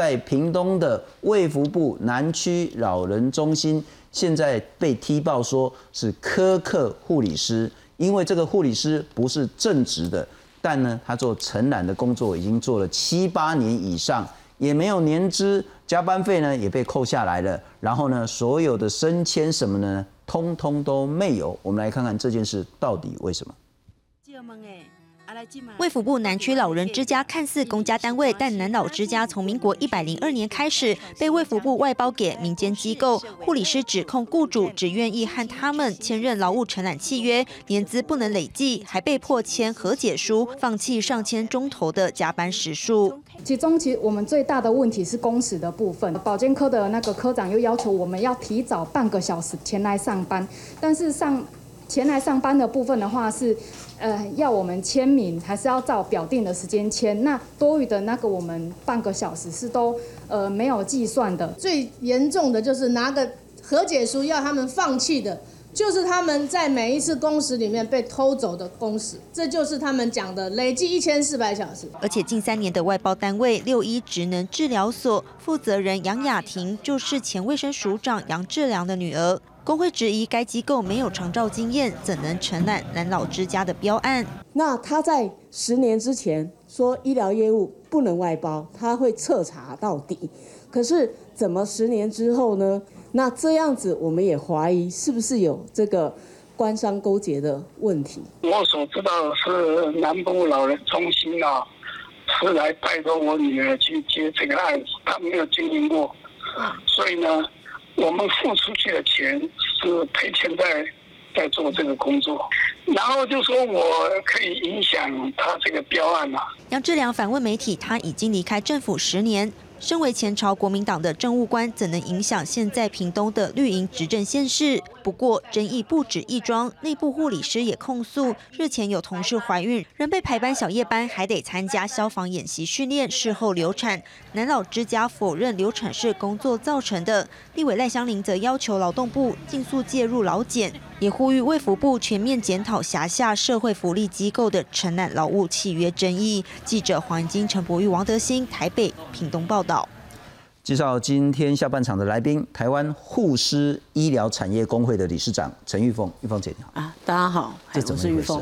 在屏东的卫福部南区老人中心，现在被踢爆说是苛刻护理师，因为这个护理师不是正职的，但呢，他做承揽的工作已经做了七八年以上，也没有年资，加班费呢也被扣下来了，然后呢，所有的升迁什么呢，通通都没有。我们来看看这件事到底为什么。卫福部南区老人之家看似公家单位，但南老之家从民国一百零二年开始被卫福部外包给民间机构。护理师指控雇主只愿意和他们签认劳务承揽契约，年资不能累计，还被迫签和解书，放弃上千钟头的加班时数。其中，其实我们最大的问题是工时的部分。保健科的那个科长又要求我们要提早半个小时前来上班，但是上前来上班的部分的话是。呃，要我们签名，还是要照表定的时间签？那多余的那个，我们半个小时是都呃没有计算的。最严重的就是拿个和解书要他们放弃的，就是他们在每一次工时里面被偷走的工时，这就是他们讲的累计一千四百小时。而且近三年的外包单位六一职能治疗所负责人杨雅婷，就是前卫生署长杨志良的女儿。工会质疑该机构没有长照经验，怎能承揽南老之家的标案？那他在十年之前说医疗业务不能外包，他会彻查到底。可是怎么十年之后呢？那这样子我们也怀疑是不是有这个官商勾结的问题？我所知道的是南部老人中心啊，是来拜托我女儿去接这个案子，他没有经营过，所以呢。我们付出去的钱是赔钱在在做这个工作，然后就说我可以影响他这个标案嘛。杨志良反问媒体，他已经离开政府十年。身为前朝国民党的政务官，怎能影响现在屏东的绿营执政县市？不过，争议不止一桩，内部护理师也控诉，日前有同事怀孕，仍被排班小夜班，还得参加消防演习训练，事后流产。南老之家否认流产是工作造成的，立委赖香林则要求劳动部尽速介入劳检，也呼吁卫福部全面检讨辖下社会福利机构的承揽劳务契约争议。记者黄金、陈博玉、王德兴，台北、屏东报道。介绍今天下半场的来宾，台湾护师医疗产业工会的理事长陈玉凤，玉凤姐你好啊，大家好，这怎么回事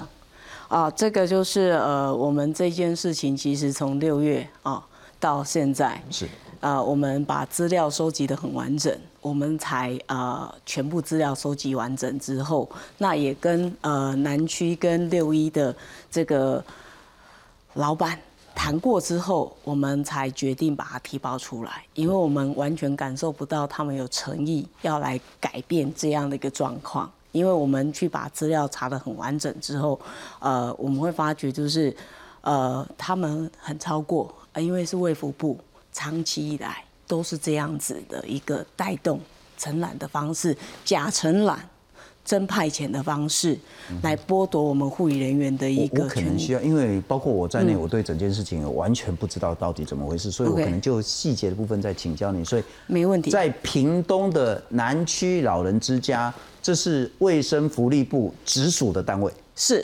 啊？这个就是呃，我们这件事情其实从六月啊到现在是啊，我们把资料收集的很完整，我们才呃全部资料收集完整之后，那也跟呃南区跟六一的这个老板。谈过之后，我们才决定把它提报出来，因为我们完全感受不到他们有诚意要来改变这样的一个状况。因为我们去把资料查得很完整之后，呃，我们会发觉就是，呃，他们很超过，因为是卫福部长期以来都是这样子的一个带动承揽的方式，假承揽。真派遣的方式来剥夺我们护理人员的一个我可能需要，因为包括我在内，我对整件事情完全不知道到底怎么回事，所以我可能就细节的部分再请教你。所以没问题。在屏东的南区老人之家，这是卫生福利部直属的单位，是，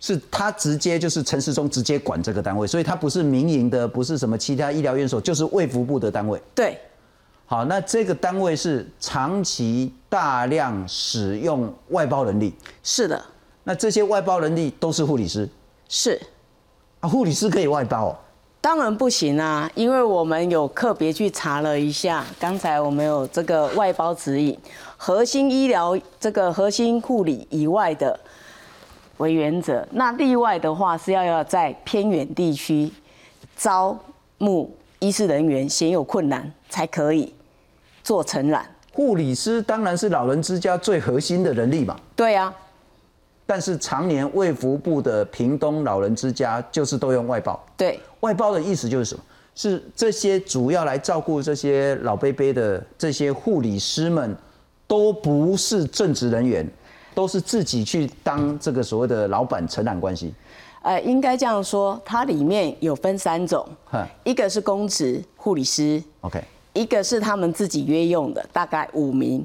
是他直接就是陈世忠直接管这个单位，所以他不是民营的，不是什么其他医疗院所，就是卫福部的单位。对。好，那这个单位是长期大量使用外包人力，是的。那这些外包人力都是护理师，是。啊，护理师可以外包？当然不行啊，因为我们有特别去查了一下，刚才我们有这个外包指引，核心医疗这个核心护理以外的为原则，那例外的话是要要在偏远地区招募医师人员，鲜有困难才可以。做承揽，护理师当然是老人之家最核心的人力嘛。对呀，但是常年卫福部的屏东老人之家就是都用外包。对，外包的意思就是什么？是这些主要来照顾这些老伯伯的这些护理师们，都不是正职人员，都是自己去当这个所谓的老板承揽关系。呃，应该这样说，它里面有分三种，一个是公职护理师，OK。一个是他们自己约用的，大概五名，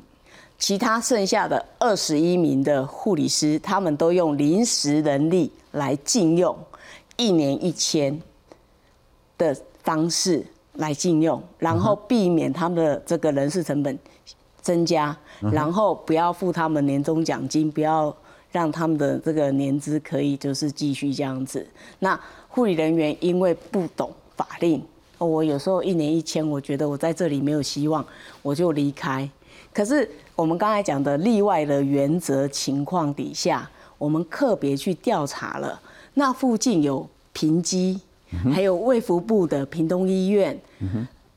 其他剩下的二十一名的护理师，他们都用临时人力来禁用，一年一千的方式来禁用，然后避免他们的这个人事成本增加，然后不要付他们年终奖金，不要让他们的这个年资可以就是继续这样子。那护理人员因为不懂法令，我有时候一年一千，我觉得我在这里没有希望，我就离开。可是我们刚才讲的例外的原则情况底下，我们特别去调查了，那附近有平基。还有卫福部的屏东医院、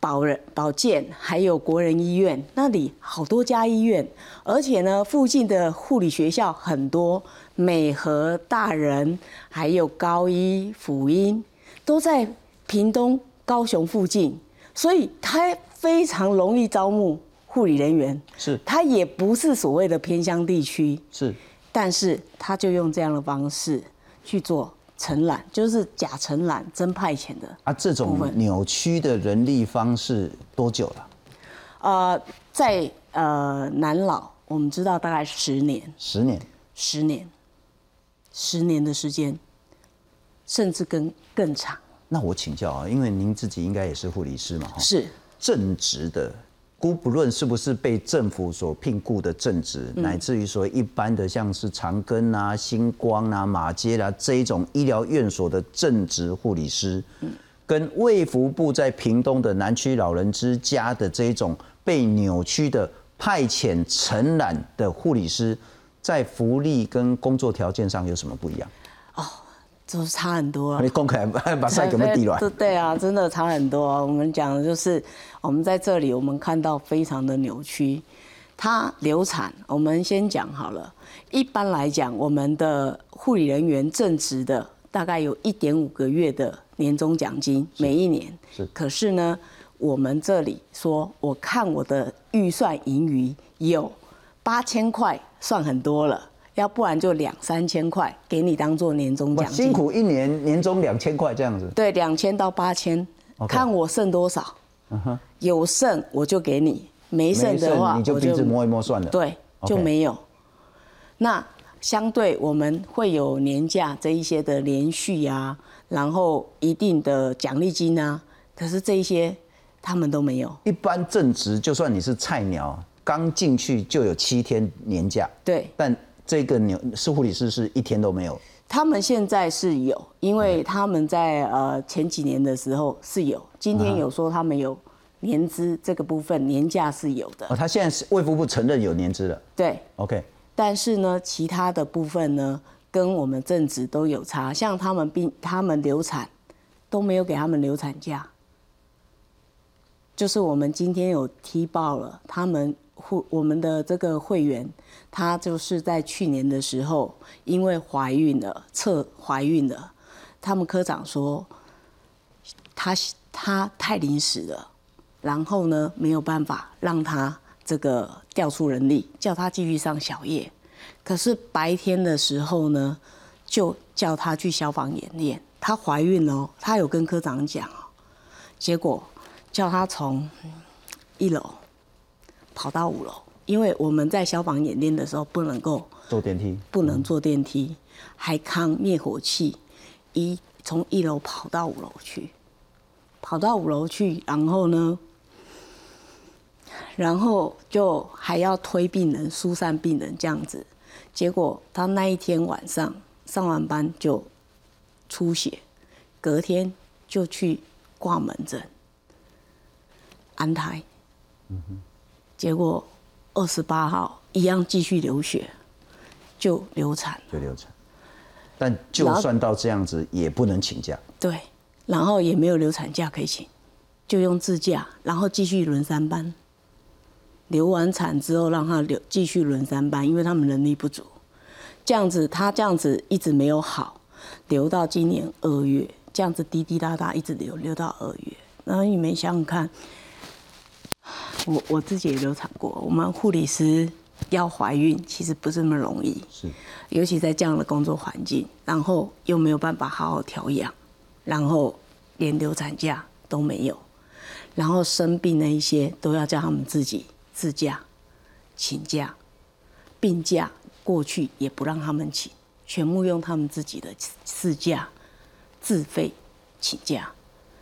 保人保健，还有国人医院，那里好多家医院，而且呢，附近的护理学校很多，美和大人，还有高医辅音，都在屏东、高雄附近，所以它非常容易招募护理人员。是，它也不是所谓的偏乡地区。是，但是他就用这样的方式去做。承揽就是假承揽真派遣的啊，这种扭曲的人力方式多久了？呃，在呃南老，我们知道大概十年，十年，十年，十年的时间，甚至更更长。那我请教啊，因为您自己应该也是护理师嘛，是正职的。姑不论是不是被政府所聘雇的正职，乃至于说一般的像是长庚啊、星光啊、马街啦这一种医疗院所的正职护理师，跟卫福部在屏东的南区老人之家的这一种被扭曲的派遣承揽的护理师，在福利跟工作条件上有什么不一样？哦。就是差很多啊，你公开把赛给我们递来。对 对啊，真的差很多。啊我们讲的就是，我们在这里，我们看到非常的扭曲。他流产，我们先讲好了。一般来讲，我们的护理人员正职的，大概有一点五个月的年终奖金，每一年。是。可是呢，我们这里说，我看我的预算盈余有八千块，算很多了。要不然就两三千块给你当做年终奖金，辛苦一年年终两千块这样子。对，两千到八千，看我剩多少。有剩我就给你，没剩的话你就鼻子摸一摸算了。对，就没有。那相对我们会有年假这一些的连续啊，然后一定的奖励金啊，可是这一些他们都没有。一般正职就算你是菜鸟，刚进去就有七天年假。对，但。这个牛是护理师是一天都没有，他们现在是有，因为他们在呃前几年的时候是有，今天有说他们有年资这个部分年假是有的。哦，他现在是卫福部承认有年资了。对，OK。但是呢，其他的部分呢，跟我们正职都有差，像他们病他们流产都没有给他们流产假，就是我们今天有踢爆了他们。会我们的这个会员，她就是在去年的时候，因为怀孕了，测怀孕了，他们科长说，她她太临时了，然后呢没有办法让她这个调出人力，叫她继续上小夜，可是白天的时候呢，就叫她去消防演练，她怀孕了，她有跟科长讲，结果叫她从一楼。跑到五楼，因为我们在消防演练的时候不能够坐电梯，不能坐电梯，还扛灭火器，一从一楼跑到五楼去，跑到五楼去，然后呢，然后就还要推病人、疏散病人这样子，结果他那一天晚上上完班就出血，隔天就去挂门诊安胎。嗯哼。结果二十八号一样继续流血，就流产。就流产，但就算到这样子也不能请假。对，然后也没有流产假可以请，就用自假，然后继续轮三班。流完产之后让他留继续轮三班，因为他们能力不足。这样子他这样子一直没有好，流到今年二月，这样子滴滴答答一直流流到二月，然后你们想想看。我我自己也流产过，我们护理师要怀孕其实不是那么容易，是，尤其在这样的工作环境，然后又没有办法好好调养，然后连流产假都没有，然后生病的一些都要叫他们自己自驾请假，病假过去也不让他们请，全部用他们自己的事假自费请假，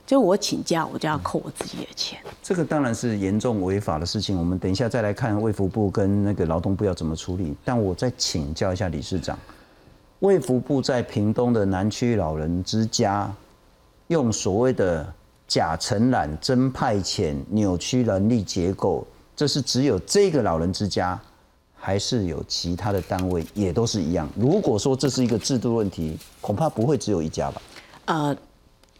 就我请假，我就要扣我自己的钱。这个当然是严重违法的事情，我们等一下再来看卫福部跟那个劳动部要怎么处理。但我再请教一下理事长，卫福部在屏东的南区老人之家，用所谓的假承揽、真派遣、扭曲人力结构，这是只有这个老人之家，还是有其他的单位也都是一样？如果说这是一个制度问题，恐怕不会只有一家吧？呃，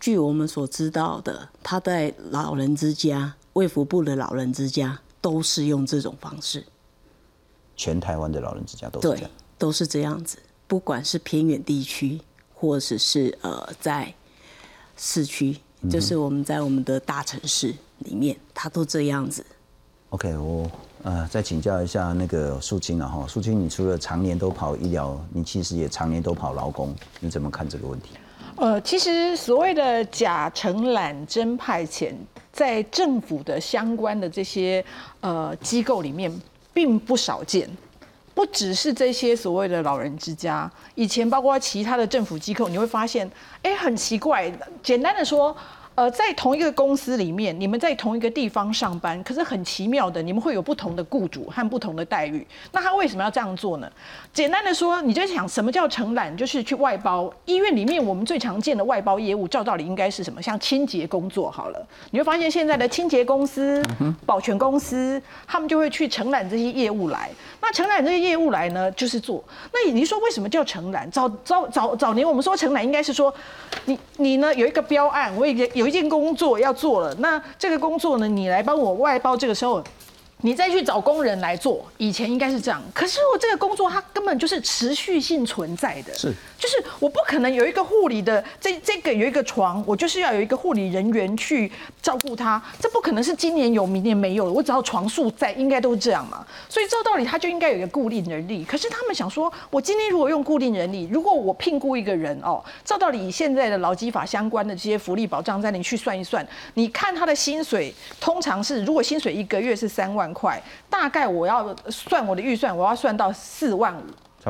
据我们所知道的，他在老人之家、卫福部的老人之家都是用这种方式，全台湾的老人之家都是这对样。，都是这样子。不管是偏远地区，或者是呃在市区，就是我们在我们的大城市里面，他都这样子。OK，我呃再请教一下那个素清了哈，素清，你除了常年都跑医疗，你其实也常年都跑劳工，你怎么看这个问题？呃，其实所谓的假承揽、真派遣，在政府的相关的这些呃机构里面，并不少见。不只是这些所谓的老人之家，以前包括其他的政府机构，你会发现，哎，很奇怪。简单的说，呃，在同一个公司里面，你们在同一个地方上班，可是很奇妙的，你们会有不同的雇主和不同的待遇。那他为什么要这样做呢？简单的说，你就想什么叫承揽，就是去外包。医院里面我们最常见的外包业务，照道理应该是什么？像清洁工作好了，你会发现现在的清洁公司、保全公司，他们就会去承揽这些业务来。那承揽这些业务来呢，就是做。那你说为什么叫承揽？早早早早年我们说承揽应该是说，你你呢有一个标案，我有一个有一件工作要做了，那这个工作呢，你来帮我外包，这个时候。你再去找工人来做，以前应该是这样。可是我这个工作它根本就是持续性存在的，是就是我不可能有一个护理的这这个有一个床，我就是要有一个护理人员去照顾他，这不可能是今年有明年没有的。我只要床数在，应该都是这样嘛。所以照道理他就应该有一个固定人力。可是他们想说，我今天如果用固定人力，如果我聘雇一个人哦，照道理以现在的劳基法相关的这些福利保障在你去算一算，你看他的薪水通常是如果薪水一个月是三万块，大概我要算我的预算，我要算到四万五。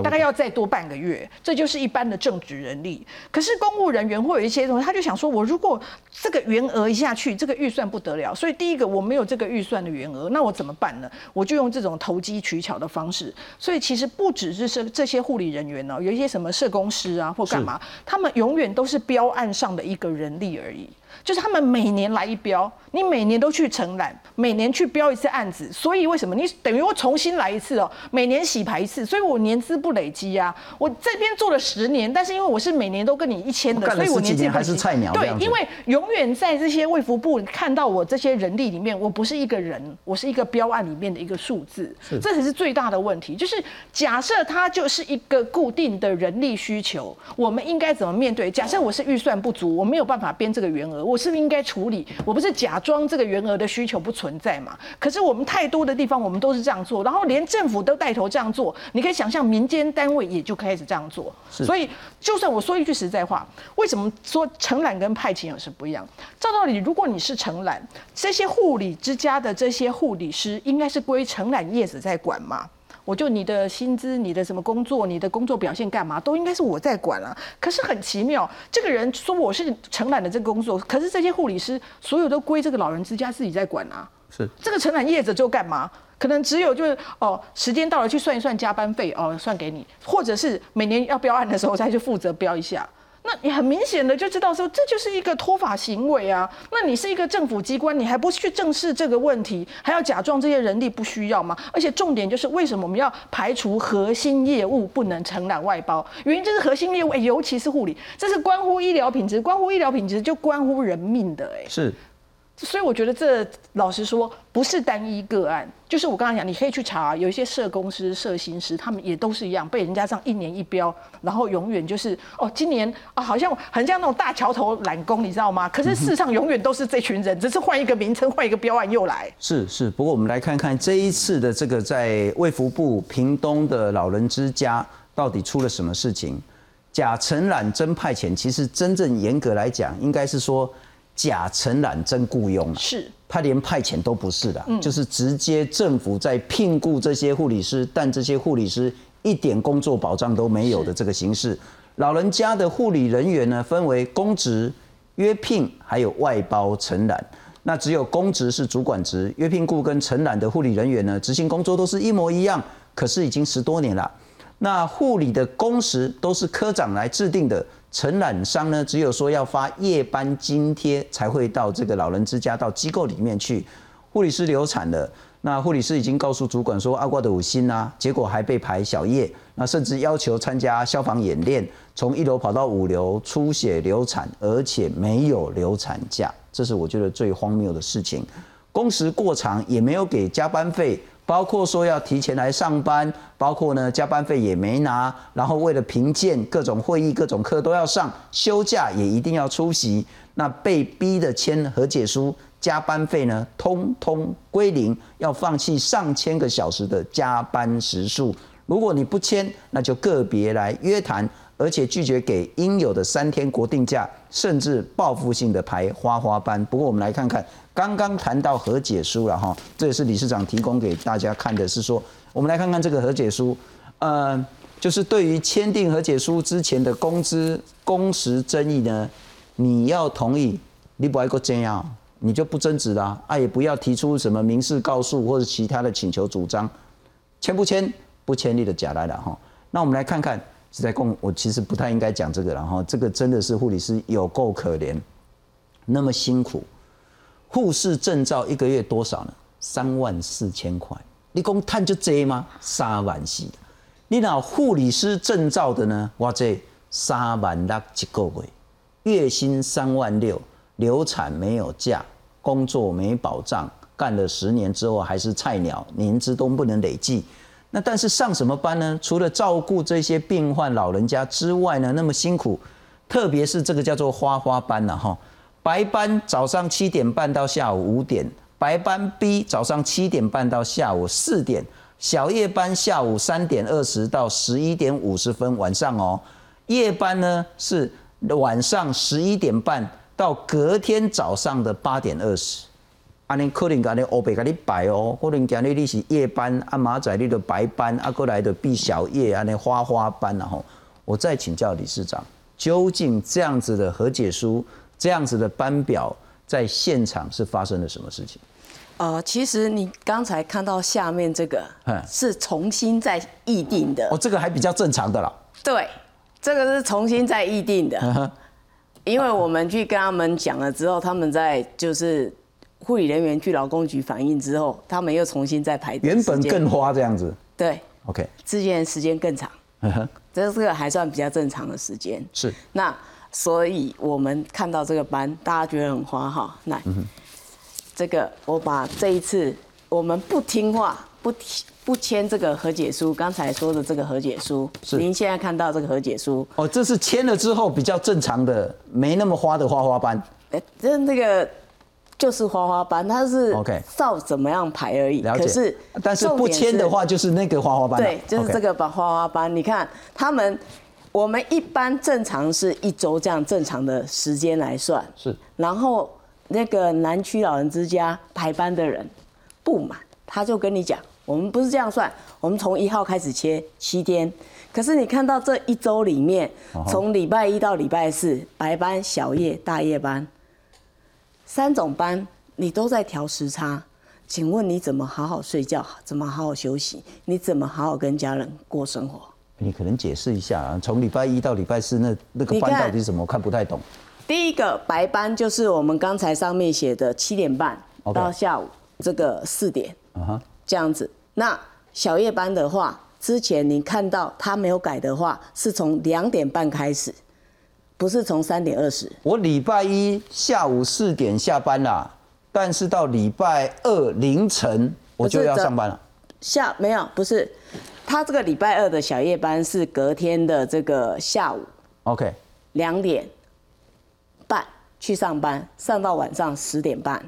大概要再多半个月，这就是一般的正职人力。可是公务人员会有一些东西，他就想说，我如果这个员额一下去，这个预算不得了。所以第一个我没有这个预算的员额，那我怎么办呢？我就用这种投机取巧的方式。所以其实不只是这这些护理人员呢，有一些什么社工师啊或干嘛，他们永远都是标案上的一个人力而已。就是他们每年来一标，你每年都去承揽，每年去标一次案子，所以为什么你等于我重新来一次哦？每年洗牌一次，所以我年资不累积啊。我这边做了十年，但是因为我是每年都跟你一千的，所以我年还年资不累积是菜鸟对因为永远在这些卫福部看到我这些人力里面，我不是一个人，我是一个标案里面的一个数字，这才是最大的问题。就是假设它就是一个固定的人力需求，我们应该怎么面对？假设我是预算不足，我没有办法编这个员额，我是不是应该处理？我不是假装这个员额的需求不存在嘛？可是我们太多的地方，我们都是这样做，然后连政府都带头这样做，你可以想象民间单位也就开始这样做。所以，就算我说一句实在话，为什么说承揽跟派遣有什么不一样？照道理，如果你是承揽，这些护理之家的这些护理师，应该是归承揽业者在管嘛？我就你的薪资、你的什么工作、你的工作表现干嘛，都应该是我在管啊。可是很奇妙，这个人说我是承揽的这个工作，可是这些护理师所有都归这个老人之家自己在管啊。是这个承揽业者就干嘛？可能只有就是哦，时间到了去算一算加班费哦，算给你，或者是每年要标案的时候再去负责标一下。你很明显的就知道说，这就是一个脱法行为啊。那你是一个政府机关，你还不去正视这个问题，还要假装这些人力不需要吗？而且重点就是为什么我们要排除核心业务不能承揽外包？原因就是核心业务，哎尤其是护理，这是关乎医疗品质，关乎医疗品质就关乎人命的，哎。是，所以我觉得这老实说不是单一个案，就是我刚才讲，你可以去查，有一些社工师、社心师，他们也都是一样，被人家这样一年一标，然后永远就是哦，今年啊好像很像那种大桥头揽工，你知道吗？可是事实上永远都是这群人，只是换一个名称，换一个标案又来。是是，不过我们来看看这一次的这个在卫福部屏东的老人之家到底出了什么事情？假承揽真派遣，其实真正严格来讲，应该是说假承揽真雇佣啊是他连派遣都不是的，就是直接政府在聘雇这些护理师，但这些护理师一点工作保障都没有的这个形式。老人家的护理人员呢，分为公职、约聘还有外包承揽。那只有公职是主管职，约聘雇跟承揽的护理人员呢，执行工作都是一模一样。可是已经十多年了，那护理的工时都是科长来制定的，承揽商呢只有说要发夜班津贴才会到这个老人之家到机构里面去。护理师流产了，那护理师已经告诉主管说阿瓜的五星啊，结果还被排小夜，那甚至要求参加消防演练，从一楼跑到五楼出血流产，而且没有流产假。这是我觉得最荒谬的事情，工时过长也没有给加班费，包括说要提前来上班，包括呢加班费也没拿，然后为了评鉴各种会议、各种课都要上，休假也一定要出席，那被逼的签和解书，加班费呢通通归零，要放弃上千个小时的加班时数，如果你不签，那就个别来约谈。而且拒绝给应有的三天国定假，甚至报复性的排花花班。不过我们来看看，刚刚谈到和解书了哈，这也是理事长提供给大家看的，是说我们来看看这个和解书，呃，就是对于签订和解书之前的工资工时争议呢，你要同意，你不爱个这样，你就不争执啦，啊，也不要提出什么民事告诉或者其他的请求主张，签不签不签立的假来了哈。那我们来看看。是在供我其实不太应该讲这个，了哈这个真的是护理师有够可怜，那么辛苦，护士证照一个月多少呢？三万四千块，你讲探就这吗？三万四，你那护理师证照的呢？哇这三万六一个月，月薪三万六，流产没有假，工作没保障，干了十年之后还是菜鸟，年资都不能累计。那但是上什么班呢？除了照顾这些病患老人家之外呢，那么辛苦，特别是这个叫做花花班呐哈，白班早上七点半到下午五点，白班 B 早上七点半到下午四点，小夜班下午三点二十到十一点五十分晚上哦，夜班呢是晚上十一点半到隔天早上的八点二十。安尼可能甲你乌白甲你白哦，可能今日你是夜班，啊马仔你的白班，啊过来的毕小夜，安尼花花班然后，我再请教理事长，究竟这样子的和解书，这样子的班表，在现场是发生了什么事情？呃，其实你刚才看到下面这个，是重新再议定的。哦，这个还比较正常的啦。对，这个是重新再议定的，因为我们去跟他们讲了之后，他们在就是。护理人员去劳工局反映之后，他们又重新再排。原本更花这样子。对。OK。之前时间更长。嗯哼。这个还算比较正常的时间。是。那所以我们看到这个班，大家觉得很花哈。那这个我把这一次我们不听话、不不签这个和解书，刚才说的这个和解书，是您现在看到这个和解书。哦，这是签了之后比较正常的，没那么花的花花班。哎，这那个。就是花花班，它是照怎么样排而已。可是，但是不签的话，就是那个花花班。对，就是这个把花花班。你看，他们我们一般正常是一周这样正常的时间来算。是。然后那个南区老人之家排班的人不满，他就跟你讲，我们不是这样算，我们从一号开始切七天。可是你看到这一周里面，从礼拜一到礼拜四，白班、小夜、大夜班。三种班你都在调时差，请问你怎么好好睡觉？怎么好好休息？你怎么好好跟家人过生活？你可能解释一下啊，从礼拜一到礼拜四那那个班到底是什么？我看不太懂。第一个白班就是我们刚才上面写的七点半到下午这个四点啊，这样子。那小夜班的话，之前你看到他没有改的话，是从两点半开始。不是从三点二十，我礼拜一下午四点下班啦，但是到礼拜二凌晨我就要上班了。下没有，不是，他这个礼拜二的小夜班是隔天的这个下午，OK，两点半去上班，上到晚上十点半，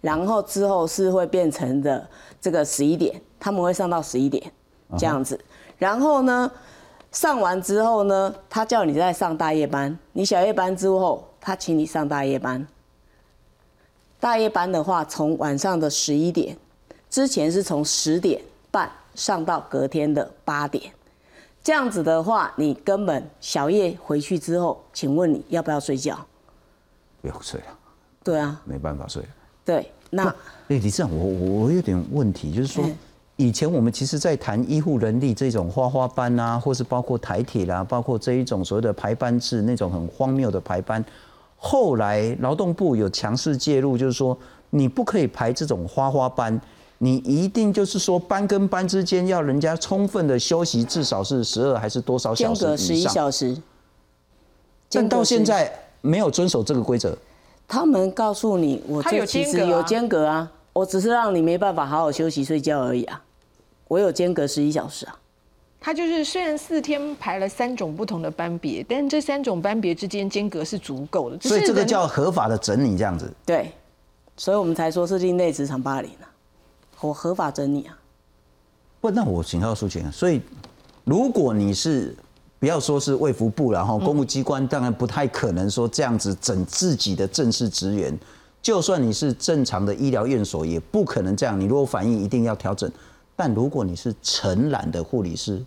然后之后是会变成的这个十一点，他们会上到十一点这样子，然后呢？上完之后呢，他叫你再上大夜班。你小夜班之后，他请你上大夜班。大夜班的话，从晚上的十一点，之前是从十点半上到隔天的八点。这样子的话，你根本小夜回去之后，请问你要不要睡觉？不要睡了，对啊，没办法睡。对，那哎，李市长，我我我有点问题，就是说嗯，以前我们其实在谈医护人力这种花花班啊，或是包括台铁啦，包括这一种所谓的排班制那种很荒谬的排班，后来劳动部有强势介入，就是说你不可以排这种花花班。你一定就是说班跟班之间要人家充分的休息，至少是十二还是多少小时间隔十一？小时，但到现在没有遵守这个规则。他们告诉你，我这其间隔啊实有间隔啊，我只是让你没办法好好休息睡觉而已啊，我有间隔十一小时啊。他就是虽然四天排了三种不同的班别，但这三种班别之间间隔是足够的。所以这个叫合法的整理，这样子。对，所以我们才说是另类职场霸凌啊，我合法整你啊。不，那我请教苏晴，所以如果你是不要说是卫福部，然后公务机关，当然不太可能说这样子整自己的正式职员。就算你是正常的医疗院所，也不可能这样。你如果反应一定要调整，但如果你是承揽的护理师，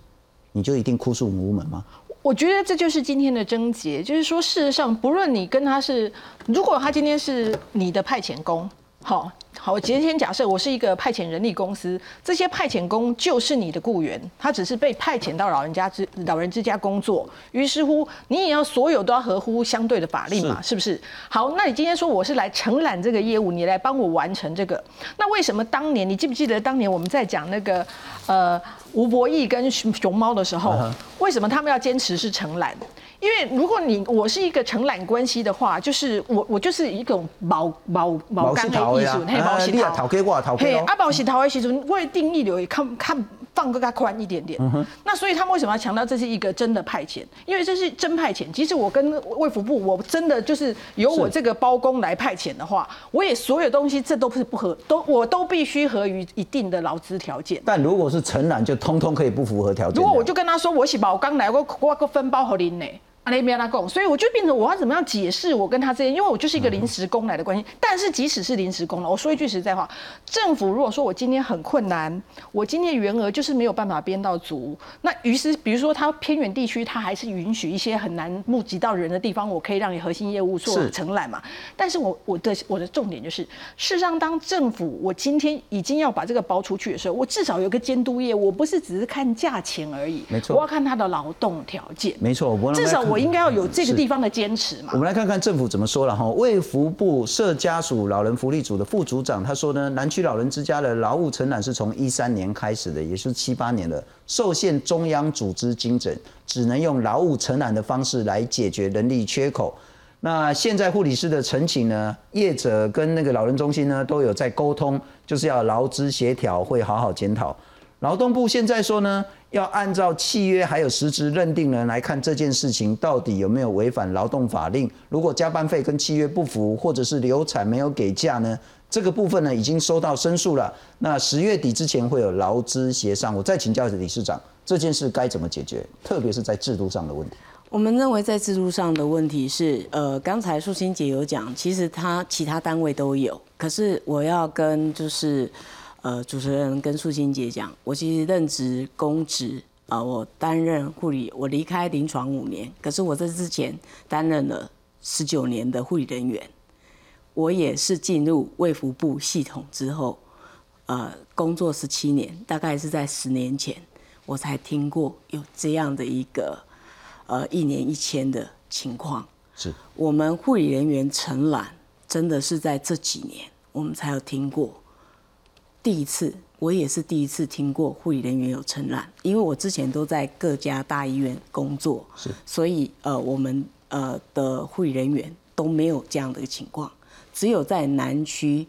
你就一定哭诉无门吗？我觉得这就是今天的症结，就是说，事实上，不论你跟他是，如果他今天是你的派遣工，好好，我今天假设我是一个派遣人力公司，这些派遣工就是你的雇员，他只是被派遣到老人家之老人之家工作，于是乎你也要所有都要合乎相对的法令嘛，是不是？好，那你今天说我是来承揽这个业务，你来帮我完成这个，那为什么当年你记不记得当年我们在讲那个呃吴博义跟熊熊猫的时候，为什么他们要坚持是承揽？因为如果你我是一个承揽关系的话，就是我我就是一种毛毛毛干的艺术，嘿，毛啊洗你也讨给我讨给嘿，哦啊，毛洗桃的时阵，为定义流也看看放更加宽一点点。那所以他们为什么要强调这是一个真的派遣？因为这是真派遣。即使我跟卫福部，我真的就是由我这个包工来派遣的话，我也所有东西这都不是不合，都我都必须合于一定的劳资条件。但如果是承揽，就通通可以不符合条件。如果我就跟他说我是包刚来，我我个分包和您呢。啊，那边他讲，所以我就变成我要怎么样解释我跟他之间，因为我就是一个临时工来的关系。但是即使是临时工了，我说一句实在话，政府如果说我今天很困难，我今天员额就是没有办法编到足，那于是比如说他偏远地区，他还是允许一些很难募集到人的地方，我可以让你核心业务做承揽嘛。但是我我的我的重点就是，事实上当政府我今天已经要把这个包出去的时候，我至少有个监督业务，我不是只是看价钱而已，没错我要看他的劳动条件。没错，我至少我我应该要有这个地方。的坚持嘛我。们来看看政府怎么说了哈。卫福部社家属老人福利组的副组长他说呢，南区老人之家的劳务承揽是从一三年开始的，也是七八年了，受限中央组织精整，只能用劳务承揽的方式来解决人力缺口。那现在护理师的陈请呢，业者跟那个老人中心呢都有在沟通，就是要劳资协调，会好好检讨。劳动部现在说呢，要按照契约还有实质认定人来看这件事情到底有没有违反劳动法令。如果加班费跟契约不符，或者是流产没有给假呢，这个部分呢已经收到申诉了。那十月底之前会有劳资协商。我再请教理事长，这件事该怎么解决？特别是在制度上的问题。我们认为在制度上的问题是，呃，刚才素心姐有讲，其实她其他单位都有，可是我要跟就是，呃，主持人跟素心姐讲，我其实任职公职啊、我担任护理，我离开临床五年，可是我在之前担任了十九年的护理人员，我也是进入卫福部系统之后，呃，工作十七年，大概是在十年前，我才听过有这样的一个。呃一年一千的情况。是我们护理人员承揽，真的是在这几年我们才有听过。第一次，我也是第一次听过护理人员有承揽，因为我之前都在各家大医院工作，是，所以呃，我们呃的护理人员都没有这样的一个情况，只有在南区，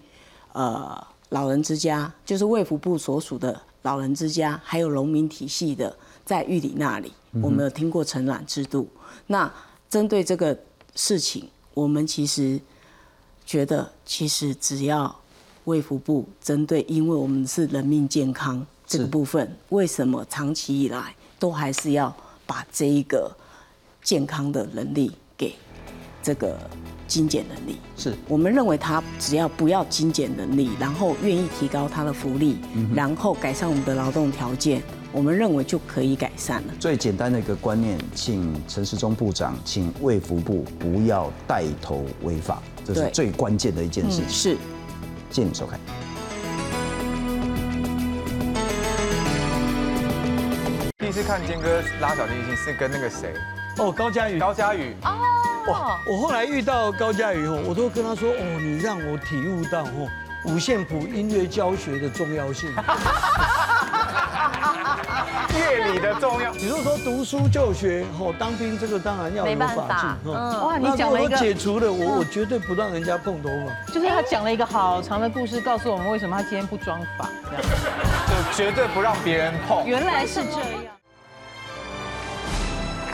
呃，老人之家，就是卫福部所属的老人之家，还有农民体系的，在玉里那里，我们有听过承揽制度。那针对这个事情，我们其实觉得，其实只要卫福部针对，因为我们是人命健康这个部分，为什么长期以来都还是要把这一个健康的能力给这个精简能力？是，我们认为他只要不要精简能力，然后愿意提高他的福利，然后改善我们的劳动条件，我们认为就可以改善了。最简单的一个观念，请陈时中部长，请卫福部不要带头违法。这是最关键的一件事情。是。谢谢你收看。第一次看坚哥拉小提琴是跟那个谁？哦，高佳宇。高佳宇。哦哇！我后来遇到高佳宇后，我都跟他说：“哦，你让我体悟到哦，五线谱音乐教学的重要性。乐理的重要。比如说读书就学，哦，当兵这个当然要有法纪。嗯，哇，你讲了一个解除了，我我绝对不让人家碰头发。就是他讲了一个好长的故事，告诉我们为什么他今天不装法，这样就绝对不让别人碰。原来是这样。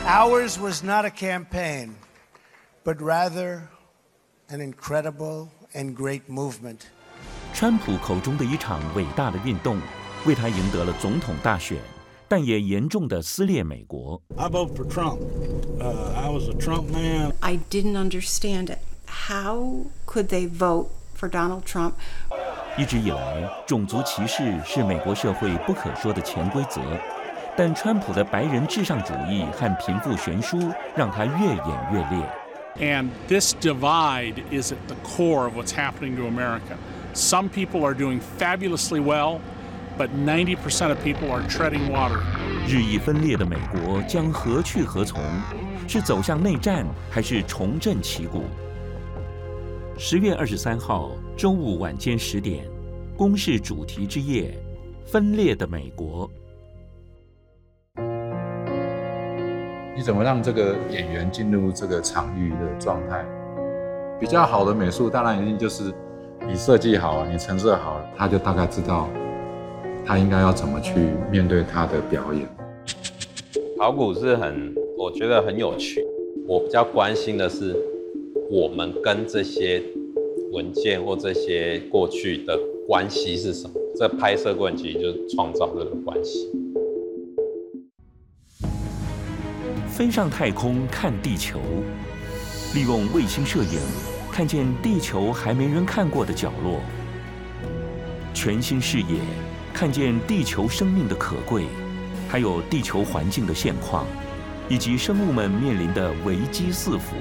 Ours was not a campaign, but rather an incredible and great movement. 川普口中的一场伟大的运动，为他赢得了总统大选，但也严重的撕裂美国。I vote for Trump. Uh, I was a Trump man. I didn't understand it. How could they vote for Donald Trump? 一直以来，种族歧视是美国社会不可说的潜规则，但川普的白人至上主义和贫富悬殊让他越演越烈。And this divide is at the core of what's happening to America. Some people are doing fabulously well, but 90% of people are treading water. 日益分裂的美国将何去何从？是走向内战，还是重振旗鼓？十月二十三号周五晚间十点，公示主题之夜，分裂的美国。你怎么让这个演员进入这个场域的状态？比较好的美术，当然一定就是你设计好，你陈设好，他就大概知道他应该要怎么去面对他的表演。考古是很，我觉得很有趣。我比较关心的是，我们跟这些文件或这些过去的关系是什么？这拍摄过程其实就是创造这个关系。飞上太空看地球，利用卫星摄影看见地球还没人看过的角落，全新视野看见地球生命的可贵，还有地球环境的现况，以及生物们面临的危机四伏。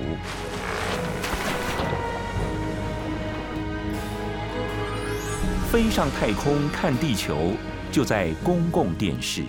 飞上太空看地球，就在公共电视。